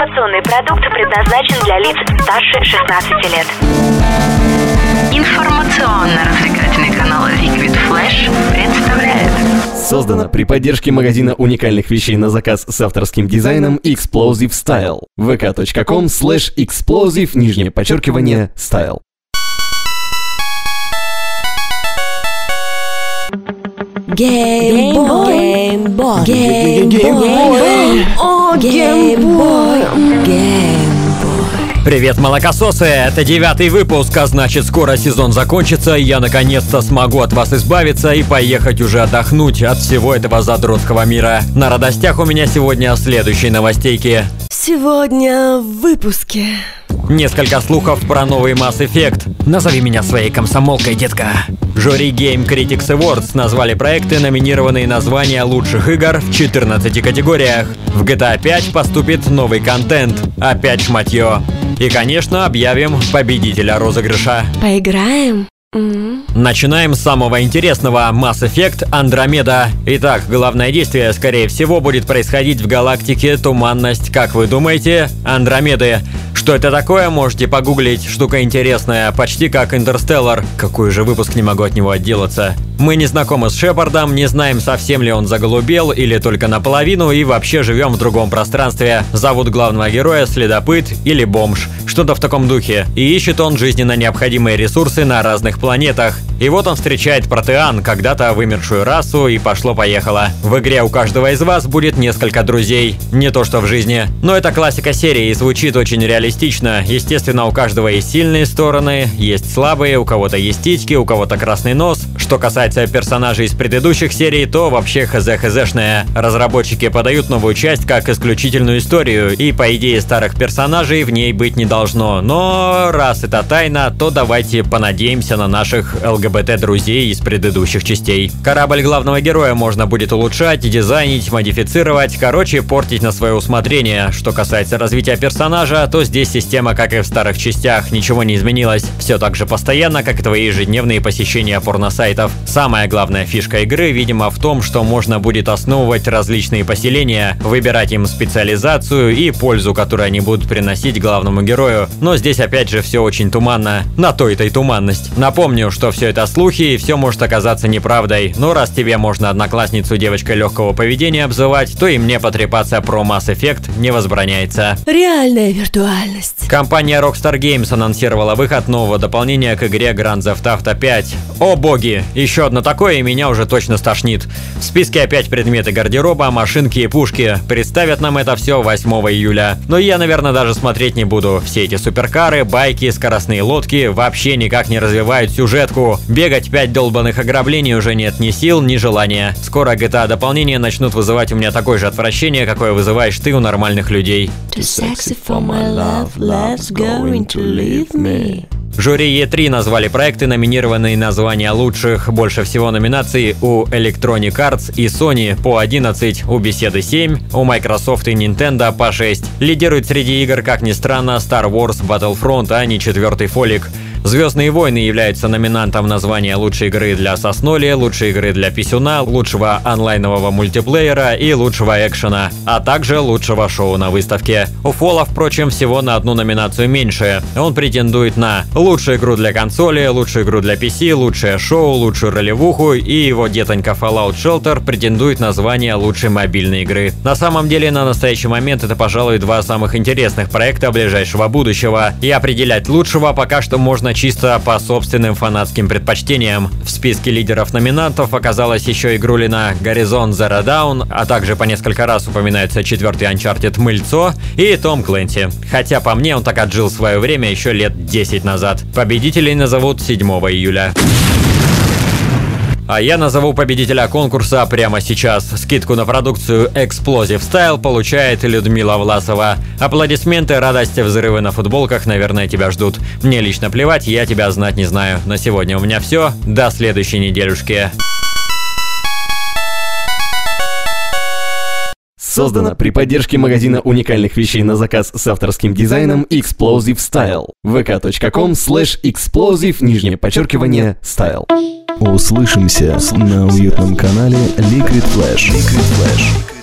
Информационный продукт предназначен для лиц старше 16 лет. Информационно-развлекательный канал Liquid Flash представляет. Создано при поддержке магазина уникальных вещей на заказ с авторским дизайном Explosive Style. vk.com slash explosive, нижнее подчеркивание, style. Геймбой. Геймбой. Геймбой. О, геймбой. Геймбой. Привет, молокососы! Это девятый выпуск, а значит скоро сезон закончится, и я наконец-то смогу от вас избавиться и поехать уже отдохнуть от всего этого задротского мира. На радостях у меня сегодня следующие новостейки. Сегодня в выпуске. Несколько слухов про новый Mass Effect. Назови меня своей комсомолкой, детка. Жюри Game Critics Awards назвали проекты, номинированные на звания лучших игр в 14 категориях. В GTA 5 поступит новый контент. Опять шматье. И, конечно, объявим победителя розыгрыша. Поиграем? М? Начинаем с самого интересного – Mass Effect Андромеда. Итак, главное действие, скорее всего, будет происходить в галактике Туманность, как вы думаете, Андромеды. Что это такое, можете погуглить, штука интересная, почти как Интерстеллар. Какой же выпуск не могу от него отделаться. Мы не знакомы с Шепардом, не знаем, совсем ли он заголубел или только наполовину, и вообще живем в другом пространстве. Зовут главного героя Следопыт или Бомж. Что-то в таком духе. И ищет он жизненно необходимые ресурсы на разных планетах. И вот он встречает Протеан, когда-то вымершую расу, и пошло-поехало. В игре у каждого из вас будет несколько друзей. Не то что в жизни. Но это классика серии и звучит очень реалистично. Естественно, у каждого есть сильные стороны, есть слабые, у кого-то есть титьки, у кого-то красный нос. Что касается персонажей из предыдущих серий, то вообще хз-хзшная. Разработчики подают новую часть как исключительную историю, и по идее старых персонажей в ней быть не должно. Но раз это тайна, то давайте понадеемся на наших ЛГБТ-друзей из предыдущих частей. Корабль главного героя можно будет улучшать, дизайнить, модифицировать, короче, портить на свое усмотрение. Что касается развития персонажа, то здесь система, как и в старых частях, ничего не изменилось. Все так же постоянно, как и твои ежедневные посещения порносайтов. Самая главная фишка игры, видимо, в том, что можно будет основывать различные поселения, выбирать им специализацию и пользу, которую они будут приносить главному герою. Но здесь опять же все очень туманно. На то это и туманность. Напомню, что все это слухи и все может оказаться неправдой. Но раз тебе можно одноклассницу девочкой легкого поведения обзывать, то и мне потрепаться про Mass Effect не возбраняется. Реальная виртуальность. Компания Rockstar Games анонсировала выход нового дополнения к игре Grand Theft Auto 5. О боги! Еще одно такое и меня уже точно стошнит. В списке опять предметы гардероба, машинки и пушки. Представят нам это все 8 июля. Но я, наверное, даже смотреть не буду. Все эти суперкары, байки, скоростные лодки вообще никак не развивают сюжетку. Бегать 5 долбанных ограблений уже нет ни сил, ни желания. Скоро GTA дополнения начнут вызывать у меня такое же отвращение, какое вызываешь ты у нормальных людей. Too sexy for my love, love's going to leave me. Жюри E3 назвали проекты, номинированные на звания лучших. Больше всего номинаций у Electronic Arts и Sony по 11, у Беседы 7, у Microsoft и Nintendo по 6. Лидирует среди игр, как ни странно, Star Wars Battlefront, а не четвертый фолик. Звездные войны являются номинантом на звание лучшей игры для сосноли, лучшей игры для писюна, лучшего онлайнового мультиплеера и лучшего экшена, а также лучшего шоу на выставке. У Фола, впрочем, всего на одну номинацию меньше. Он претендует на лучшую игру для консоли, лучшую игру для PC, лучшее шоу, лучшую ролевуху и его детонька Fallout Shelter претендует на звание лучшей мобильной игры. На самом деле, на настоящий момент это, пожалуй, два самых интересных проекта ближайшего будущего. И определять лучшего пока что можно чисто по собственным фанатским предпочтениям. В списке лидеров номинантов оказалась еще игрулина Горизонт Zero Dawn, а также по несколько раз упоминается четвертый Uncharted Мыльцо и Том Клэнси. Хотя по мне он так отжил свое время еще лет 10 назад. Победителей назовут 7 июля. А я назову победителя конкурса прямо сейчас. Скидку на продукцию Explosive Style получает Людмила Власова. Аплодисменты, радости, взрывы на футболках, наверное, тебя ждут. Мне лично плевать, я тебя знать не знаю. На сегодня у меня все. До следующей неделюшки. Создано при поддержке магазина уникальных вещей на заказ с авторским дизайном Explosive Style. vk.com slash explosive, нижнее подчеркивание, style. Услышимся на уютном канале Liquid Flash. Liquid Flash.